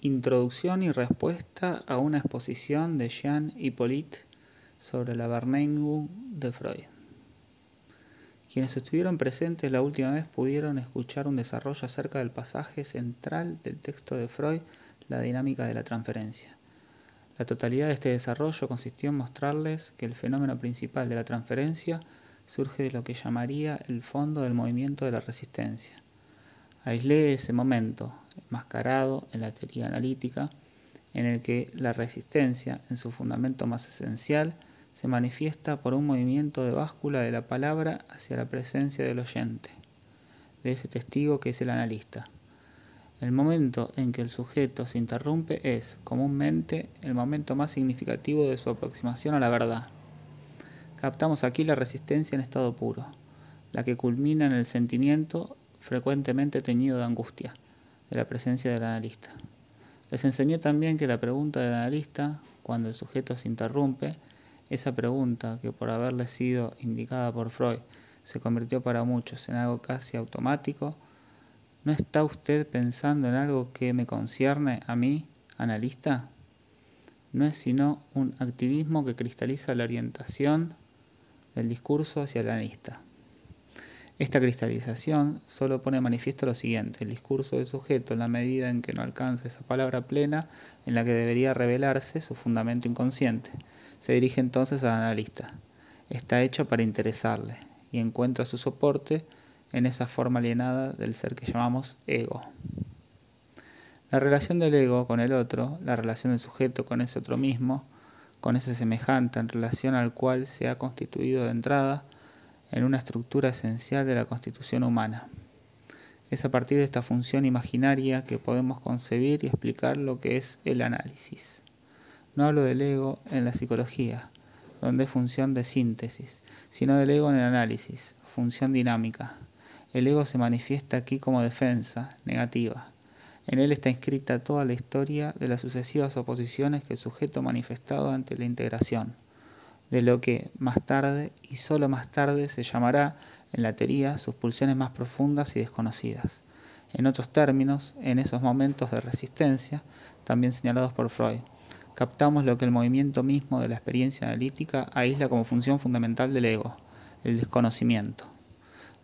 Introducción y respuesta a una exposición de Jean Hippolyte sobre la Wahrnehmung de Freud. Quienes estuvieron presentes la última vez pudieron escuchar un desarrollo acerca del pasaje central del texto de Freud, la dinámica de la transferencia. La totalidad de este desarrollo consistió en mostrarles que el fenómeno principal de la transferencia surge de lo que llamaría el fondo del movimiento de la resistencia. Aislé ese momento, enmascarado en la teoría analítica, en el que la resistencia, en su fundamento más esencial, se manifiesta por un movimiento de báscula de la palabra hacia la presencia del oyente, de ese testigo que es el analista. El momento en que el sujeto se interrumpe es, comúnmente, el momento más significativo de su aproximación a la verdad. Captamos aquí la resistencia en estado puro, la que culmina en el sentimiento frecuentemente teñido de angustia de la presencia del analista. Les enseñé también que la pregunta del analista, cuando el sujeto se interrumpe, esa pregunta que por haberle sido indicada por Freud se convirtió para muchos en algo casi automático, ¿no está usted pensando en algo que me concierne a mí, analista? No es sino un activismo que cristaliza la orientación del discurso hacia el analista. Esta cristalización solo pone manifiesto lo siguiente, el discurso del sujeto en la medida en que no alcanza esa palabra plena en la que debería revelarse su fundamento inconsciente. Se dirige entonces al analista. Está hecho para interesarle y encuentra su soporte en esa forma alienada del ser que llamamos ego. La relación del ego con el otro, la relación del sujeto con ese otro mismo, con ese semejante en relación al cual se ha constituido de entrada, en una estructura esencial de la constitución humana. Es a partir de esta función imaginaria que podemos concebir y explicar lo que es el análisis. No hablo del ego en la psicología, donde es función de síntesis, sino del ego en el análisis, función dinámica. El ego se manifiesta aquí como defensa, negativa. En él está inscrita toda la historia de las sucesivas oposiciones que el sujeto manifestado ante la integración de lo que más tarde y solo más tarde se llamará en la teoría sus pulsiones más profundas y desconocidas. En otros términos, en esos momentos de resistencia, también señalados por Freud, captamos lo que el movimiento mismo de la experiencia analítica aísla como función fundamental del ego, el desconocimiento.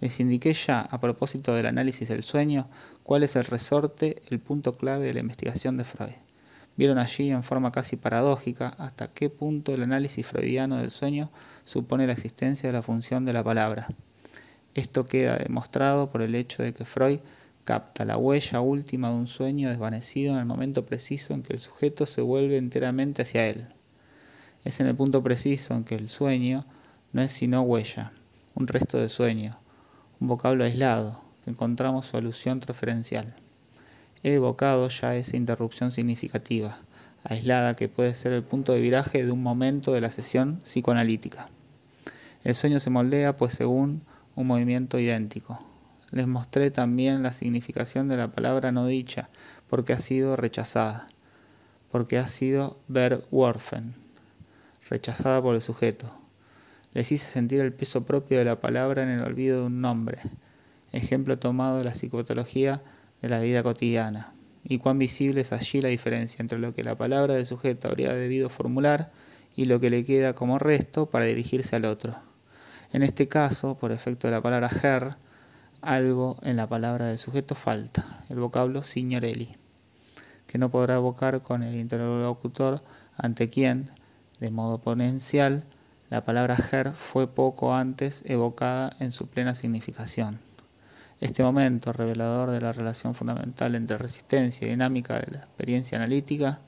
Les indiqué ya, a propósito del análisis del sueño, cuál es el resorte, el punto clave de la investigación de Freud. Vieron allí en forma casi paradójica hasta qué punto el análisis freudiano del sueño supone la existencia de la función de la palabra. Esto queda demostrado por el hecho de que Freud capta la huella última de un sueño desvanecido en el momento preciso en que el sujeto se vuelve enteramente hacia él. Es en el punto preciso en que el sueño no es sino huella, un resto de sueño, un vocablo aislado, que encontramos su alusión referencial he evocado ya esa interrupción significativa, aislada que puede ser el punto de viraje de un momento de la sesión psicoanalítica. El sueño se moldea pues según un movimiento idéntico. Les mostré también la significación de la palabra no dicha, porque ha sido rechazada, porque ha sido verworfen, rechazada por el sujeto. Les hice sentir el peso propio de la palabra en el olvido de un nombre, ejemplo tomado de la psicopatología de la vida cotidiana, y cuán visible es allí la diferencia entre lo que la palabra del sujeto habría debido formular y lo que le queda como resto para dirigirse al otro. En este caso, por efecto de la palabra her, algo en la palabra del sujeto falta, el vocablo signorelli, que no podrá evocar con el interlocutor ante quien, de modo ponencial, la palabra her fue poco antes evocada en su plena significación. Este momento revelador de la relación fundamental entre resistencia y dinámica de la experiencia analítica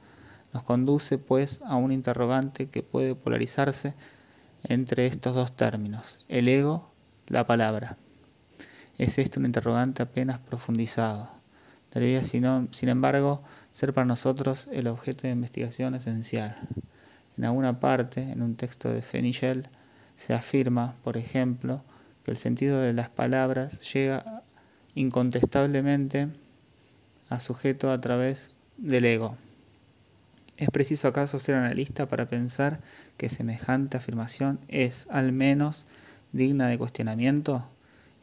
nos conduce pues a un interrogante que puede polarizarse entre estos dos términos, el ego, la palabra. Es este un interrogante apenas profundizado. Debería, sin embargo, ser para nosotros el objeto de investigación esencial. En alguna parte, en un texto de Fenichel, se afirma, por ejemplo, que el sentido de las palabras llega incontestablemente a sujeto a través del ego. ¿Es preciso acaso ser analista para pensar que semejante afirmación es al menos digna de cuestionamiento,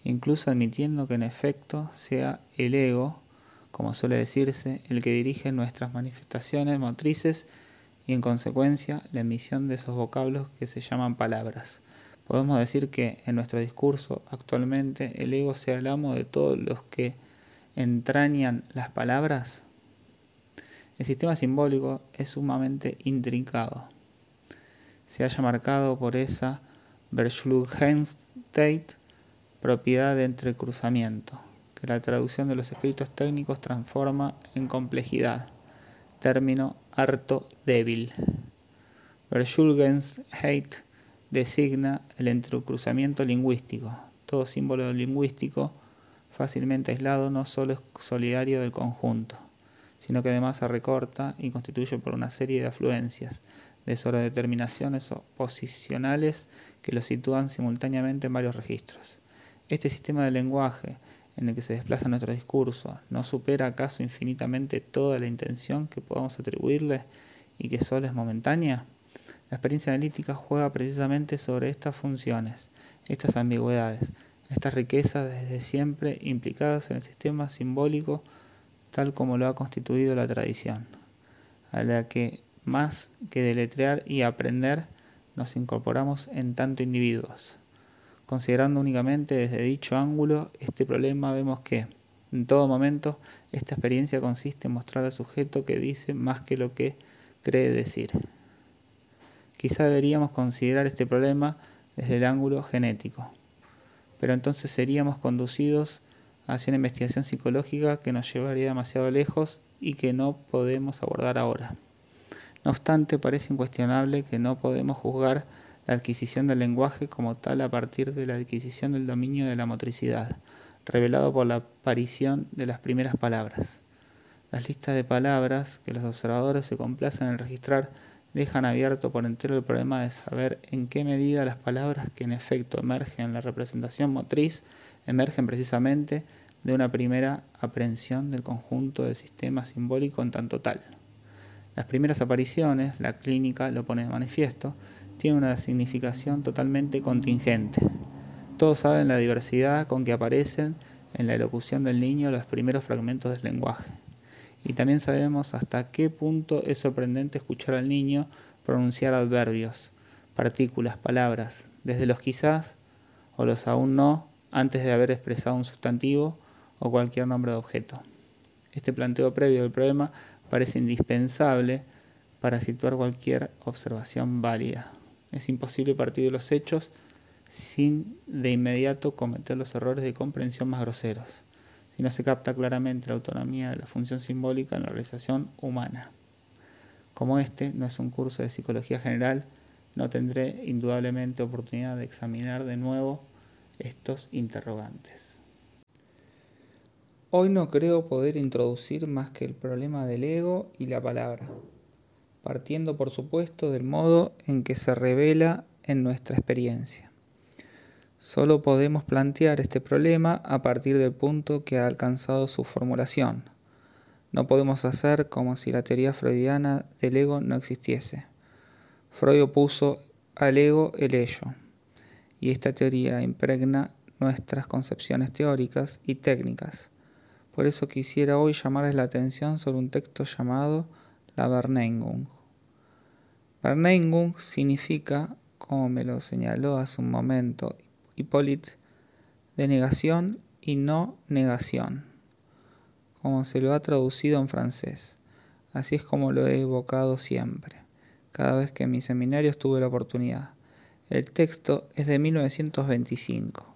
incluso admitiendo que en efecto sea el ego como suele decirse, el que dirige nuestras manifestaciones motrices y en consecuencia la emisión de esos vocablos que se llaman palabras. Podemos decir que en nuestro discurso actualmente el ego sea el amo de todos los que entrañan las palabras. El sistema simbólico es sumamente intrincado. Se haya marcado por esa Verschlugenheit, propiedad de entrecruzamiento, que la traducción de los escritos técnicos transforma en complejidad, término harto débil. Designa el entrecruzamiento lingüístico. Todo símbolo lingüístico fácilmente aislado no solo es solidario del conjunto, sino que además se recorta y constituye por una serie de afluencias, de sobredeterminaciones o posicionales que lo sitúan simultáneamente en varios registros. Este sistema de lenguaje en el que se desplaza nuestro discurso no supera acaso infinitamente toda la intención que podamos atribuirle y que solo es momentánea? La experiencia analítica juega precisamente sobre estas funciones, estas ambigüedades, estas riquezas desde siempre implicadas en el sistema simbólico tal como lo ha constituido la tradición, a la que más que deletrear y aprender nos incorporamos en tanto individuos. Considerando únicamente desde dicho ángulo este problema, vemos que, en todo momento, esta experiencia consiste en mostrar al sujeto que dice más que lo que cree decir. Quizá deberíamos considerar este problema desde el ángulo genético, pero entonces seríamos conducidos hacia una investigación psicológica que nos llevaría demasiado lejos y que no podemos abordar ahora. No obstante, parece incuestionable que no podemos juzgar la adquisición del lenguaje como tal a partir de la adquisición del dominio de la motricidad, revelado por la aparición de las primeras palabras. Las listas de palabras que los observadores se complacen en registrar dejan abierto por entero el problema de saber en qué medida las palabras que en efecto emergen en la representación motriz emergen precisamente de una primera aprehensión del conjunto del sistema simbólico en tanto tal. Las primeras apariciones, la clínica lo pone de manifiesto, tiene una significación totalmente contingente. Todos saben la diversidad con que aparecen en la elocución del niño los primeros fragmentos del lenguaje. Y también sabemos hasta qué punto es sorprendente escuchar al niño pronunciar adverbios, partículas, palabras, desde los quizás o los aún no, antes de haber expresado un sustantivo o cualquier nombre de objeto. Este planteo previo del problema parece indispensable para situar cualquier observación válida. Es imposible partir de los hechos sin de inmediato cometer los errores de comprensión más groseros, si no se capta claramente la autonomía de la función simbólica en la realización humana. Como este no es un curso de psicología general, no tendré indudablemente oportunidad de examinar de nuevo estos interrogantes. Hoy no creo poder introducir más que el problema del ego y la palabra partiendo por supuesto del modo en que se revela en nuestra experiencia. Solo podemos plantear este problema a partir del punto que ha alcanzado su formulación. No podemos hacer como si la teoría freudiana del ego no existiese. Freud opuso al ego el ello, y esta teoría impregna nuestras concepciones teóricas y técnicas. Por eso quisiera hoy llamarles la atención sobre un texto llamado la Verneingung. Verneingung significa, como me lo señaló hace un momento Hippolyte, de negación y no negación, como se lo ha traducido en francés. Así es como lo he evocado siempre, cada vez que en mis seminarios tuve la oportunidad. El texto es de 1925.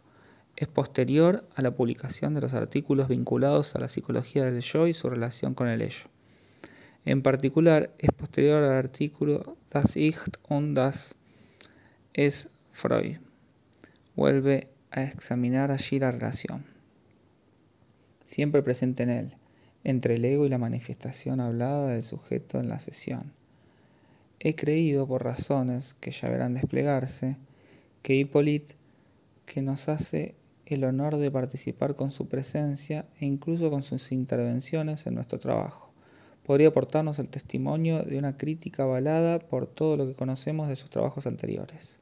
Es posterior a la publicación de los artículos vinculados a la psicología del yo y su relación con el ello. En particular, es posterior al artículo Das Ich und das es Freud. Vuelve a examinar allí la relación, siempre presente en él, entre el ego y la manifestación hablada del sujeto en la sesión. He creído, por razones que ya verán desplegarse, que Hippolyte, que nos hace el honor de participar con su presencia e incluso con sus intervenciones en nuestro trabajo podría aportarnos el testimonio de una crítica avalada por todo lo que conocemos de sus trabajos anteriores.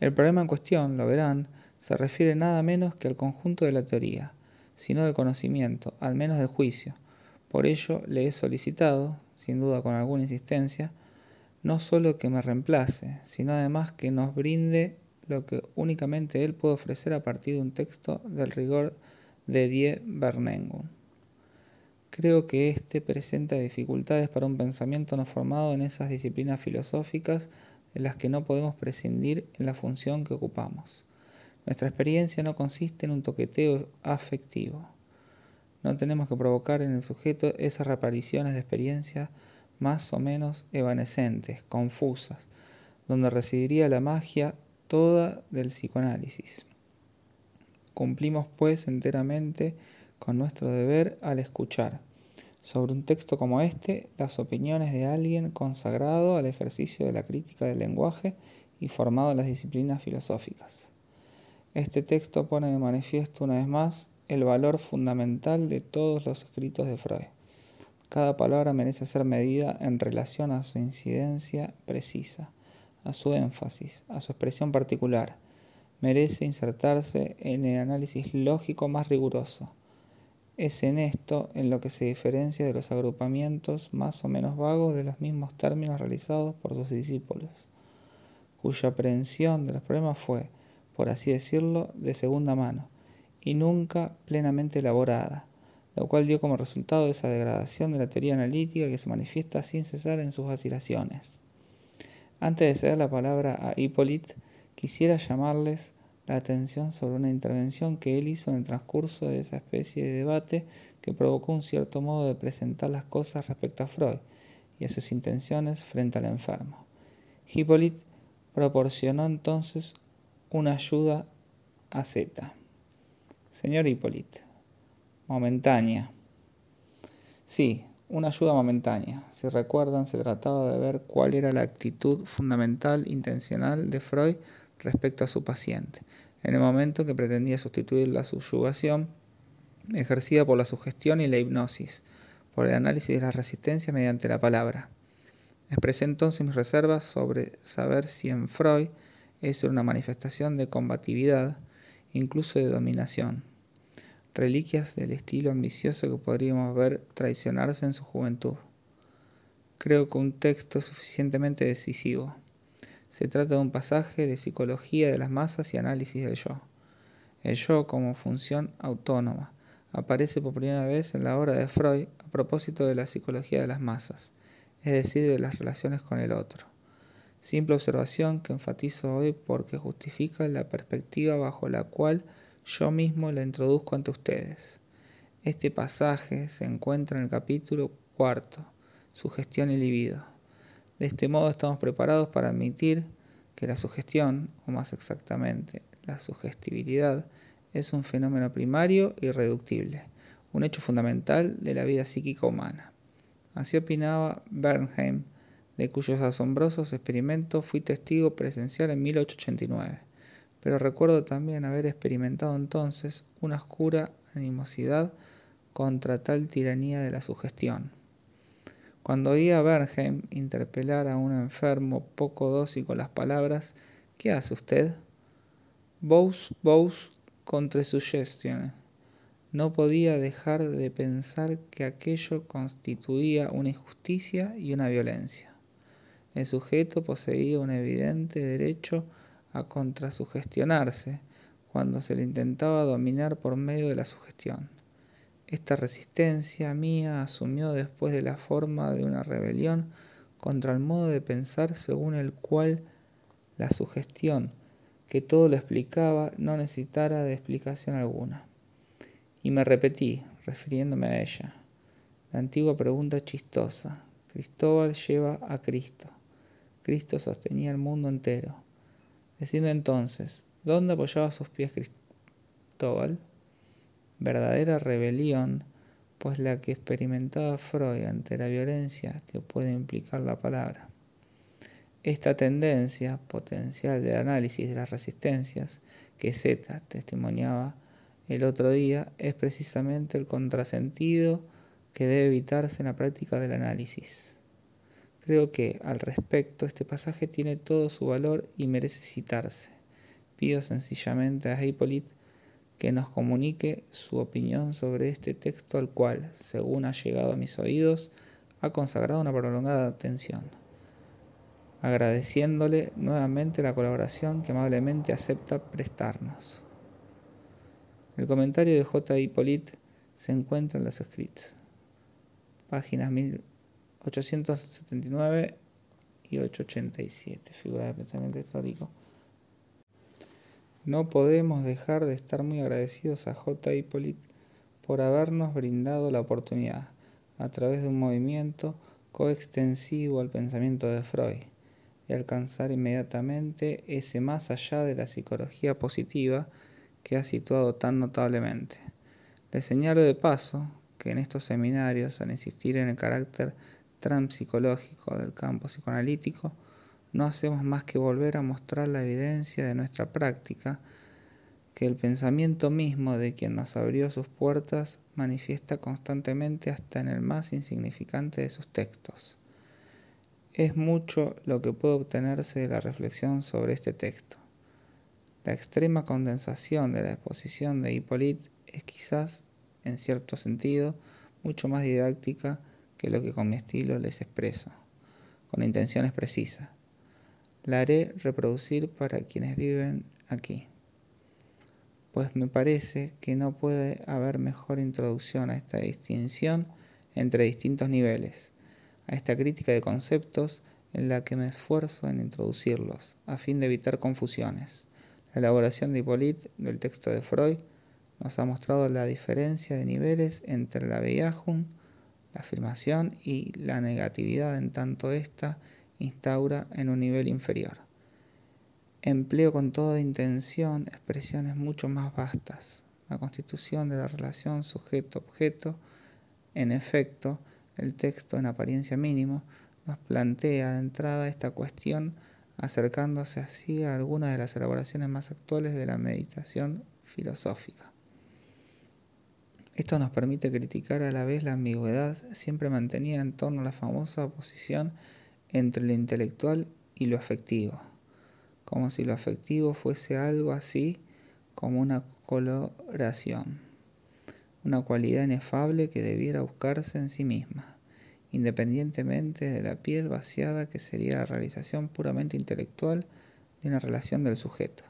El problema en cuestión, lo verán, se refiere nada menos que al conjunto de la teoría, sino del conocimiento, al menos del juicio, Por ello le he solicitado, sin duda con alguna insistencia, no solo que me reemplace, sino además que nos brinde lo que únicamente él puede ofrecer a partir de un texto del rigor de Die Vernunft. Creo que éste presenta dificultades para un pensamiento no formado en esas disciplinas filosóficas de las que no podemos prescindir en la función que ocupamos. Nuestra experiencia no consiste en un toqueteo afectivo. No tenemos que provocar en el sujeto esas reapariciones de experiencia más o menos evanescentes, confusas, donde residiría la magia toda del psicoanálisis. Cumplimos pues enteramente con nuestro deber al escuchar sobre un texto como este las opiniones de alguien consagrado al ejercicio de la crítica del lenguaje y formado en las disciplinas filosóficas. Este texto pone de manifiesto una vez más el valor fundamental de todos los escritos de Freud. Cada palabra merece ser medida en relación a su incidencia precisa, a su énfasis, a su expresión particular. Merece insertarse en el análisis lógico más riguroso. Es en esto en lo que se diferencia de los agrupamientos más o menos vagos de los mismos términos realizados por sus discípulos, cuya aprehensión de los problemas fue, por así decirlo, de segunda mano y nunca plenamente elaborada lo cual dio como resultado esa degradación de la teoría analítica que se manifiesta sin cesar en sus vacilaciones. Antes de ceder la palabra a Hippolyte, quisiera llamarles la atención sobre una intervención que él hizo en el transcurso de esa especie de debate que provocó un cierto modo de presentar las cosas respecto a Freud y a sus intenciones frente al enfermo. Hippolyte proporcionó entonces una ayuda a Z. Señor Hippolyte, momentánea. Sí, una ayuda momentánea. Si recuerdan, se trataba de ver cuál era la actitud fundamental, intencional de Freud respecto a su paciente, en el momento que pretendía sustituir la subyugación ejercida por la sugestión y la hipnosis, por el análisis de la resistencia mediante la palabra. Expresé entonces mis reservas sobre saber si en Freud es una manifestación de combatividad, incluso de dominación reliquias del estilo ambicioso que podríamos ver traicionarse en su juventud. Creo que un texto suficientemente decisivo. Se trata de un pasaje de psicología de las masas y análisis del yo. El yo como función autónoma aparece por primera vez en la obra de Freud a propósito de la psicología de las masas, es decir, de las relaciones con el otro. Simple observación que enfatizo hoy porque justifica la perspectiva bajo la cual yo mismo la introduzco ante ustedes. Este pasaje se encuentra en el capítulo cuarto, sugestión y libido. De este modo estamos preparados para admitir que la sugestión, o más exactamente, la sugestibilidad, es un fenómeno primario y reductible, un hecho fundamental de la vida psíquica humana. Así opinaba Bernheim, de cuyos asombrosos experimentos fui testigo presencial en 1889 pero recuerdo también haber experimentado entonces una oscura animosidad contra tal tiranía de la sugestión. Cuando oía a Bernheim interpelar a un enfermo poco dócil con las palabras ¿Qué hace usted? Vos, vos, contra sugestión. No podía dejar de pensar que aquello constituía una injusticia y una violencia. El sujeto poseía un evidente derecho a contrasugestionarse cuando se le intentaba dominar por medio de la sugestión. Esta resistencia mía asumió después de la forma de una rebelión contra el modo de pensar según el cual la sugestión, que todo lo explicaba, no necesitara de explicación alguna. Y me repetí, refiriéndome a ella, la antigua pregunta chistosa. Cristóbal lleva a Cristo. Cristo sostenía el mundo entero. Decidme entonces, ¿dónde apoyaba sus pies Cristóbal? Verdadera rebelión, pues la que experimentaba Freud ante la violencia que puede implicar la palabra. Esta tendencia potencial del análisis de las resistencias que Z testimoniaba el otro día es precisamente el contrasentido que debe evitarse en la práctica del análisis. Creo que, al respecto, este pasaje tiene todo su valor y merece citarse. Pido sencillamente a Hippolyte que nos comunique su opinión sobre este texto al cual, según ha llegado a mis oídos, ha consagrado una prolongada atención, agradeciéndole nuevamente la colaboración que amablemente acepta prestarnos. El comentario de J. Hippolyte se encuentra en los escritos, páginas 1879 y 887, figura de pensamiento histórico. No podemos dejar de estar muy agradecidos a J. Hippolyte por habernos brindado la oportunidad, a través de un movimiento coextensivo al pensamiento de Freud, de alcanzar inmediatamente ese más allá de la psicología positiva que ha situado tan notablemente. Le señalo de paso que en estos seminarios, al insistir en el carácter transpsicológico del campo psicoanalítico, no hacemos más que volver a mostrar la evidencia de nuestra práctica, que el pensamiento mismo de quien nos abrió sus puertas manifiesta constantemente hasta en el más insignificante de sus textos. Es mucho lo que puede obtenerse de la reflexión sobre este texto. La extrema condensación de la exposición de Hippolyte es quizás, en cierto sentido, mucho más didáctica que lo que con mi estilo les expreso, con intenciones precisas. La haré reproducir para quienes viven aquí, pues me parece que no puede haber mejor introducción a esta distinción entre distintos niveles, a esta crítica de conceptos en la que me esfuerzo en introducirlos, a fin de evitar confusiones. La elaboración de Hippolyte del texto de Freud nos ha mostrado la diferencia de niveles entre la Beyahun, la afirmación y la negatividad en tanto ésta instaura en un nivel inferior. Empleo con toda intención expresiones mucho más vastas. La constitución de la relación sujeto-objeto, en efecto, el texto en apariencia mínimo, nos plantea de entrada esta cuestión acercándose así a algunas de las elaboraciones más actuales de la meditación filosófica. Esto nos permite criticar a la vez la ambigüedad siempre mantenida en torno a la famosa oposición entre lo intelectual y lo afectivo, como si lo afectivo fuese algo así como una coloración, una cualidad inefable que debiera buscarse en sí misma independientemente de la piel vaciada que sería la realización puramente intelectual de una relación del sujeto.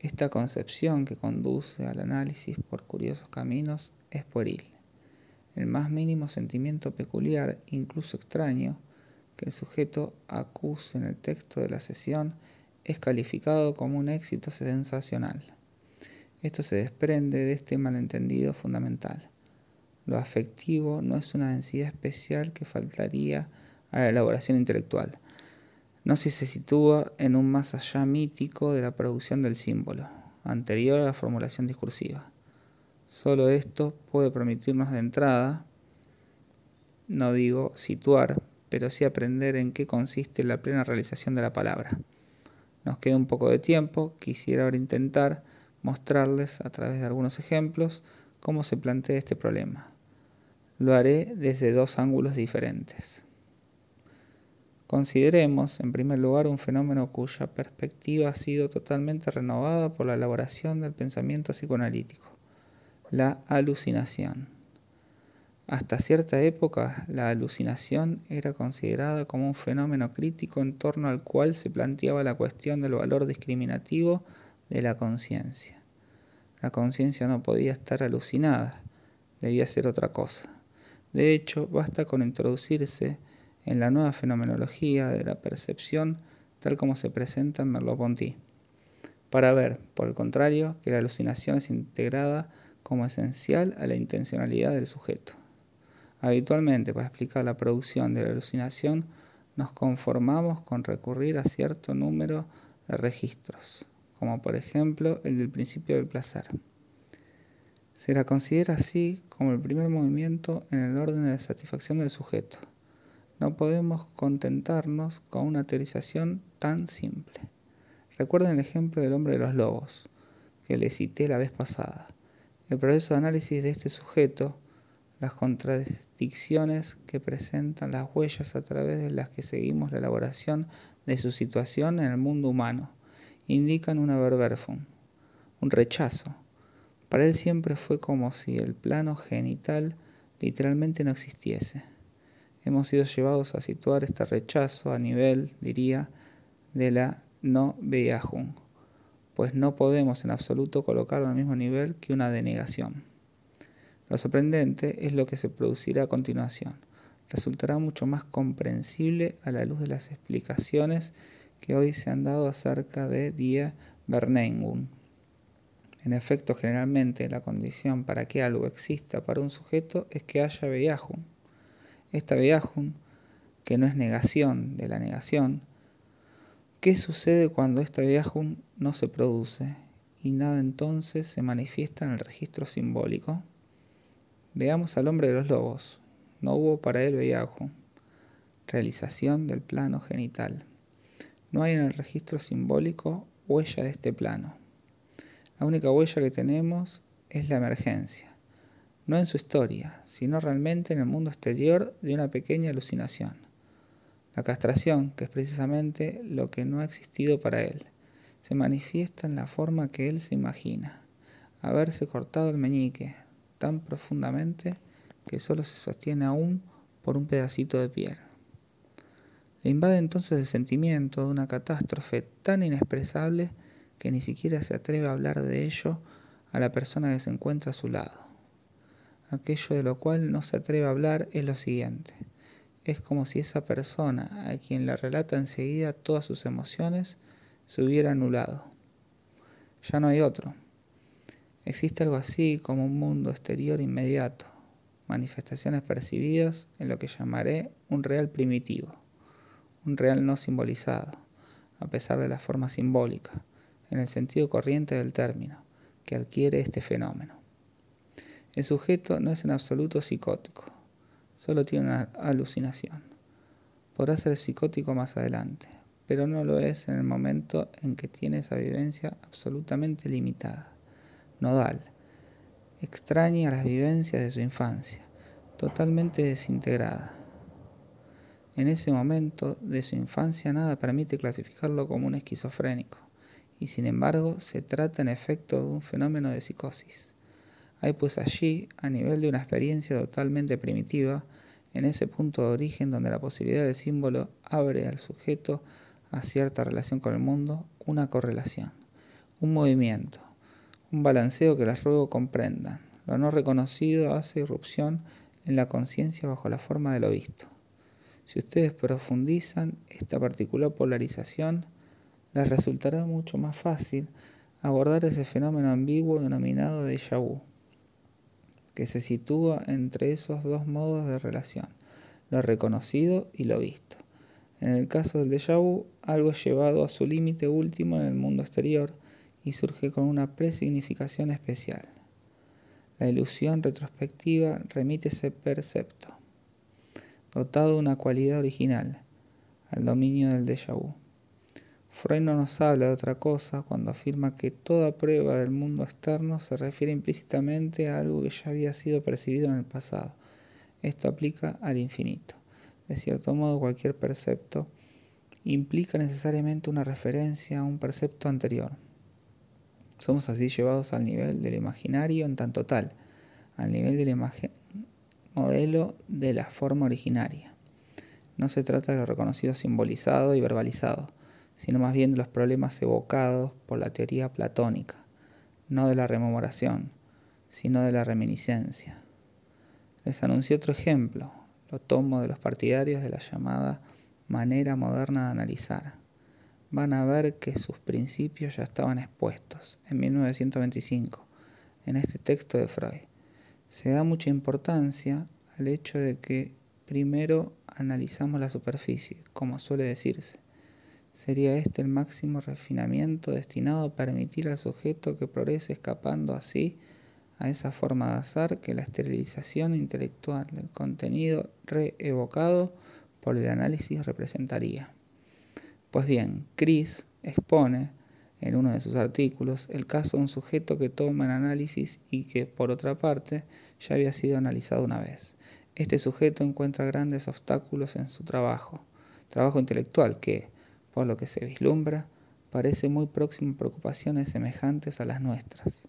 Esta concepción que conduce al análisis por curiosos caminos es pueril. El más mínimo sentimiento peculiar, incluso extraño, que el sujeto acuse en el texto de la sesión es calificado como un éxito sensacional. Esto se desprende de este malentendido fundamental. Lo afectivo no es una densidad especial que faltaría a la elaboración intelectual, no si se sitúa en un más allá mítico de la producción del símbolo, anterior a la formulación discursiva. Solo esto puede permitirnos de entrada, no digo situar, pero sí aprender en qué consiste la plena realización de la palabra. Nos queda un poco de tiempo, quisiera ahora intentar mostrarles a través de algunos ejemplos cómo se plantea este problema. Lo haré desde dos ángulos diferentes. Consideremos, en primer lugar, un fenómeno cuya perspectiva ha sido totalmente renovada por la elaboración del pensamiento psicoanalítico, la alucinación. Hasta cierta época, la alucinación era considerada como un fenómeno crítico en torno al cual se planteaba la cuestión del valor discriminativo de la conciencia. La conciencia no podía estar alucinada, debía ser otra cosa. De hecho, basta con introducirse en la nueva fenomenología de la percepción tal como se presenta en Merleau-Ponty, para ver, por el contrario, que la alucinación es integrada como esencial a la intencionalidad del sujeto. Habitualmente, para explicar la producción de la alucinación, nos conformamos con recurrir a cierto número de registros, como por ejemplo el del principio del placer. Se la considera así como el primer movimiento en el orden de satisfacción del sujeto. No podemos contentarnos con una teorización tan simple. Recuerden el ejemplo del hombre de los lobos, que le cité la vez pasada. El proceso de análisis de este sujeto, las contradicciones que presentan las huellas a través de las que seguimos la elaboración de su situación en el mundo humano, indican una verberfum, un rechazo, Para él siempre fue como si el plano genital literalmente no existiese. Hemos sido llevados a situar este rechazo a nivel, diría, de la no Beyahun, pues no podemos en absoluto colocarlo al mismo nivel que una denegación. Lo sorprendente es lo que se producirá a continuación. Resultará mucho más comprensible a la luz de las explicaciones que hoy se han dado acerca de Die Verneingung. En efecto, generalmente la condición para que algo exista para un sujeto es que haya Beyahun. Esta Beyahun, que no es negación de la negación, ¿qué sucede cuando esta Beyahun no se produce y nada entonces se manifiesta en el registro simbólico? Veamos al hombre de los lobos. No hubo para él Beyahun, realización del plano genital. No hay en el registro simbólico huella de este plano. La única huella que tenemos es la emergencia no en su historia, sino realmente en el mundo exterior de una pequeña alucinación. La castración, que es precisamente lo que no ha existido para él, se manifiesta en la forma que él se imagina, haberse cortado el meñique tan profundamente que solo se sostiene aún por un pedacito de piel. Le invade entonces el sentimiento de una catástrofe tan inexpresable que ni siquiera se atreve a hablar de ello a la persona que se encuentra a su lado. Aquello de lo cual no se atreve a hablar es lo siguiente. Es como si esa persona a quien le relata enseguida todas sus emociones se hubiera anulado. Ya no hay otro. Existe algo así como un mundo exterior inmediato, manifestaciones percibidas en lo que llamaré un real primitivo, un real no simbolizado, a pesar de la forma simbólica, en el sentido corriente del término, que adquiere este fenómeno. El sujeto no es en absoluto psicótico, solo tiene una alucinación. Podrá ser psicótico más adelante, pero no lo es en el momento en que tiene esa vivencia absolutamente limitada, nodal, extraña las vivencias de su infancia, totalmente desintegrada. En ese momento de su infancia nada permite clasificarlo como un esquizofrénico, y sin embargo se trata en efecto de un fenómeno de psicosis. Hay pues allí, a nivel de una experiencia totalmente primitiva, en ese punto de origen donde la posibilidad de símbolo abre al sujeto a cierta relación con el mundo, una correlación, un movimiento, un balanceo que las ruego comprendan. Lo no reconocido hace irrupción en la conciencia bajo la forma de lo visto. Si ustedes profundizan esta particular polarización, les resultará mucho más fácil abordar ese fenómeno ambiguo denominado déjà vu que se sitúa entre esos dos modos de relación, lo reconocido y lo visto. En el caso del déjà vu, algo es llevado a su límite último en el mundo exterior y surge con una presignificación especial. La ilusión retrospectiva remite ese percepto, dotado de una cualidad original, al dominio del déjà vu. Freud no nos habla de otra cosa cuando afirma que toda prueba del mundo externo se refiere implícitamente a algo que ya había sido percibido en el pasado. Esto aplica al infinito. De cierto modo, cualquier percepto implica necesariamente una referencia a un percepto anterior. Somos así llevados al nivel del imaginario en tanto tal, al nivel del imagen modelo de la forma originaria. No se trata de lo reconocido simbolizado y verbalizado, sino más bien de los problemas evocados por la teoría platónica, no de la rememoración, sino de la reminiscencia. Les anuncio otro ejemplo, lo tomo de los partidarios de la llamada manera moderna de analizar. Van a ver que sus principios ya estaban expuestos en 1925 en este texto de Freud. Se da mucha importancia al hecho de que primero analizamos la superficie, como suele decirse, Sería este el máximo refinamiento destinado a permitir al sujeto que progrese escapando así a esa forma de azar que la esterilización intelectual del contenido reevocado por el análisis representaría. Pues bien, Chris expone en uno de sus artículos el caso de un sujeto que toma en análisis y que, por otra parte, ya había sido analizado una vez. Este sujeto encuentra grandes obstáculos en su trabajo, trabajo intelectual que, por lo que se vislumbra, parece muy próximo a preocupaciones semejantes a las nuestras.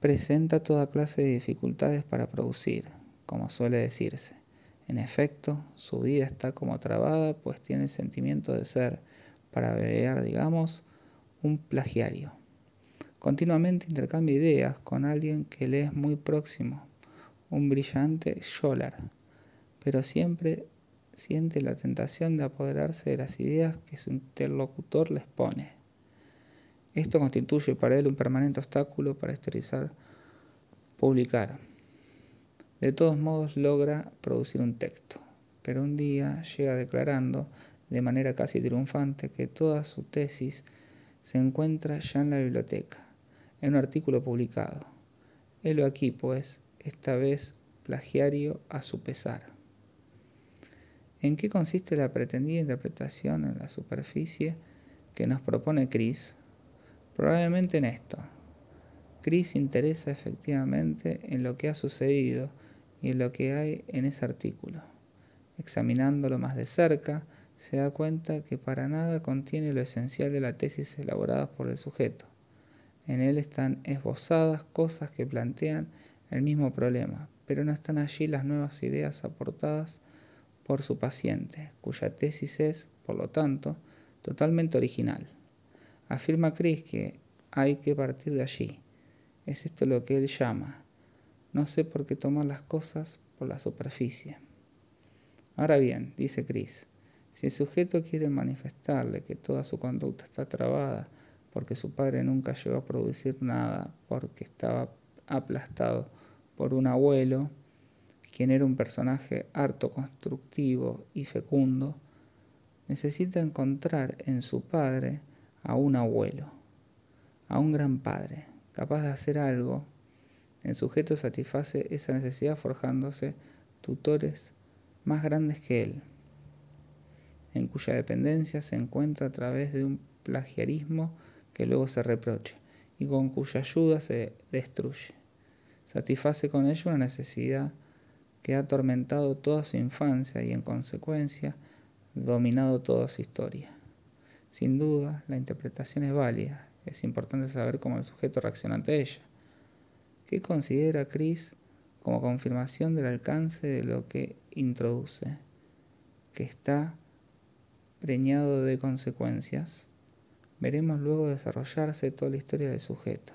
presenta toda clase de dificultades para producir, como suele decirse. En efecto, su vida está como trabada, pues tiene el sentimiento de ser, para beber, digamos, un plagiario. Continuamente intercambia ideas con alguien que le es muy próximo, un brillante Scholar, pero siempre siente la tentación de apoderarse de las ideas que su interlocutor les pone. Esto constituye para él un permanente obstáculo para historizar, publicar. De todos modos logra producir un texto, pero un día llega declarando de manera casi triunfante que toda su tesis se encuentra ya en la biblioteca, en un artículo publicado. Helo aquí, pues, esta vez plagiario a su pesar. ¿En qué consiste la pretendida interpretación en la superficie que nos propone Chris? Probablemente en esto. Chris interesa efectivamente en lo que ha sucedido y lo que hay en ese artículo. Examinándolo más de cerca, se da cuenta que para nada contiene lo esencial de la tesis elaborada por el sujeto. En él están esbozadas cosas que plantean el mismo problema, pero no están allí las nuevas ideas aportadas por su paciente, cuya tesis es, por lo tanto, totalmente original. Afirma Chris que hay que partir de allí. Es esto lo que él llama. No sé por qué tomar las cosas por la superficie. Ahora bien, dice Chris, si el sujeto quiere manifestarle que toda su conducta está trabada porque su padre nunca llegó a producir nada, porque estaba aplastado por un abuelo, quien era un personaje harto constructivo y fecundo, necesita encontrar en su padre a un abuelo, a un gran padre, capaz de hacer algo. El sujeto satisface esa necesidad forjándose tutores más grandes que él, en cuya dependencia se encuentra a través de un plagiarismo que luego se reproche y con cuya ayuda se destruye. Satisface con ello una necesidad que ha atormentado toda su infancia y en consecuencia dominado toda su historia. Sin duda, la interpretación es válida, es importante saber cómo el sujeto reacciona ante ella. ¿Qué considera Chris como confirmación del alcance de lo que introduce? Que está preñado de consecuencias. Veremos luego desarrollarse toda la historia del sujeto.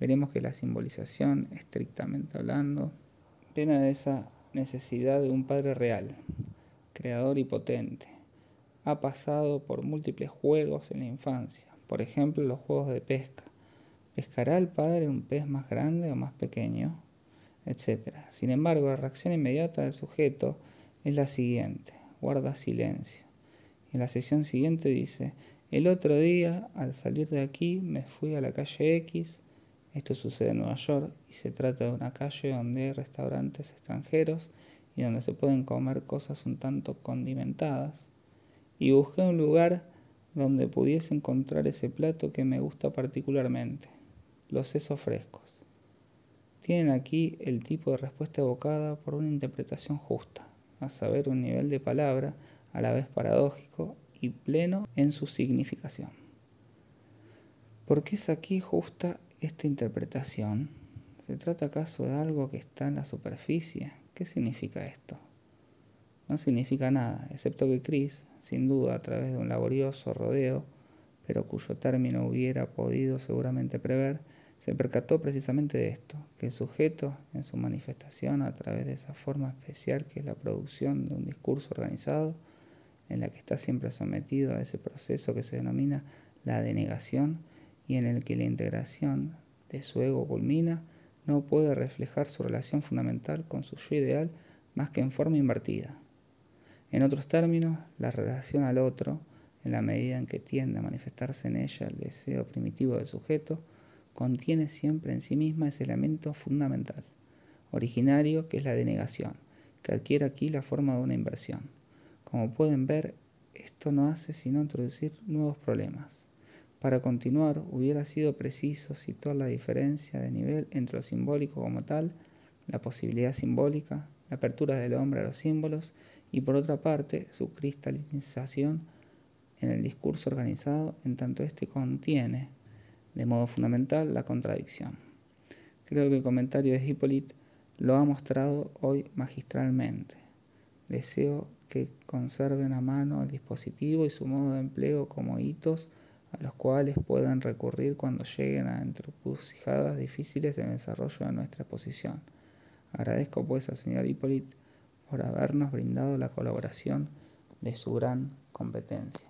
Veremos que la simbolización, estrictamente hablando, pena de esa necesidad de un padre real, creador y potente. Ha pasado por múltiples juegos en la infancia, por ejemplo los juegos de pesca. ¿Pescará el padre un pez más grande o más pequeño? Etcétera. Sin embargo, la reacción inmediata del sujeto es la siguiente, guarda silencio. En la sesión siguiente dice, el otro día, al salir de aquí, me fui a la calle X, esto sucede en Nueva York y se trata de una calle donde hay restaurantes extranjeros y donde se pueden comer cosas un tanto condimentadas. Y busqué un lugar donde pudiese encontrar ese plato que me gusta particularmente, los sesos frescos. Tienen aquí el tipo de respuesta evocada por una interpretación justa, a saber, un nivel de palabra a la vez paradójico y pleno en su significación. ¿Por qué es aquí justa esta interpretación? ¿Se trata acaso de algo que está en la superficie? ¿Qué significa esto? No significa nada, excepto que Chris, sin duda a través de un laborioso rodeo, pero cuyo término hubiera podido seguramente prever, se percató precisamente de esto, que el sujeto, en su manifestación a través de esa forma especial que es la producción de un discurso organizado, en la que está siempre sometido a ese proceso que se denomina la denegación, y en el que la integración de su ego culmina, no puede reflejar su relación fundamental con su yo ideal más que en forma invertida. En otros términos, la relación al otro, en la medida en que tiende a manifestarse en ella el deseo primitivo del sujeto, contiene siempre en sí misma ese elemento fundamental, originario, que es la denegación, que adquiere aquí la forma de una inversión. Como pueden ver, esto no hace sino introducir nuevos problemas. Para continuar, hubiera sido preciso situar la diferencia de nivel entre lo simbólico como tal, la posibilidad simbólica, la apertura del hombre a los símbolos y por otra parte su cristalización en el discurso organizado en tanto éste contiene de modo fundamental la contradicción. Creo que el comentario de Hippolyte lo ha mostrado hoy magistralmente. Deseo que conserven a mano el dispositivo y su modo de empleo como hitos a los cuales puedan recurrir cuando lleguen a encrucijadas difíciles en el desarrollo de nuestra exposición. Agradezco pues al señor Hippolyte por habernos brindado la colaboración de su gran competencia.